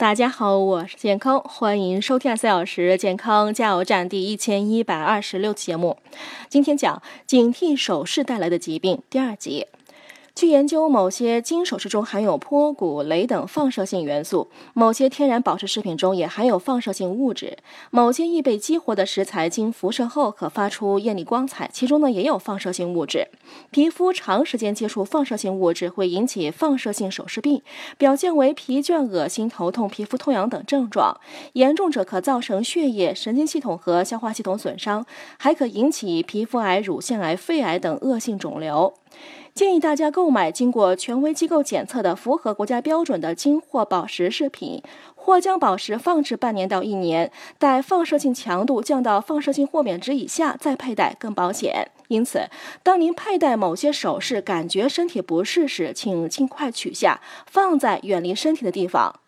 大家好，我是健康，欢迎收听四小时健康加油站第一千一百二十六期节目。今天讲警惕手势带来的疾病第二集。据研究，某些金首饰中含有钋、钴、镭等放射性元素；某些天然宝石饰品中也含有放射性物质；某些易被激活的石材经辐射后可发出艳丽光彩，其中呢也有放射性物质。皮肤长时间接触放射性物质会引起放射性首饰病，表现为疲倦、恶心、头痛、皮肤痛痒等症状，严重者可造成血液、神经系统和消化系统损伤，还可引起皮肤癌、乳腺癌、肺癌等恶性肿瘤。建议大家购买经过权威机构检测的、符合国家标准的金或宝石饰品，或将宝石放置半年到一年，待放射性强度降到放射性豁免值以下再佩戴更保险。因此，当您佩戴某些首饰感觉身体不适时，请尽快取下，放在远离身体的地方。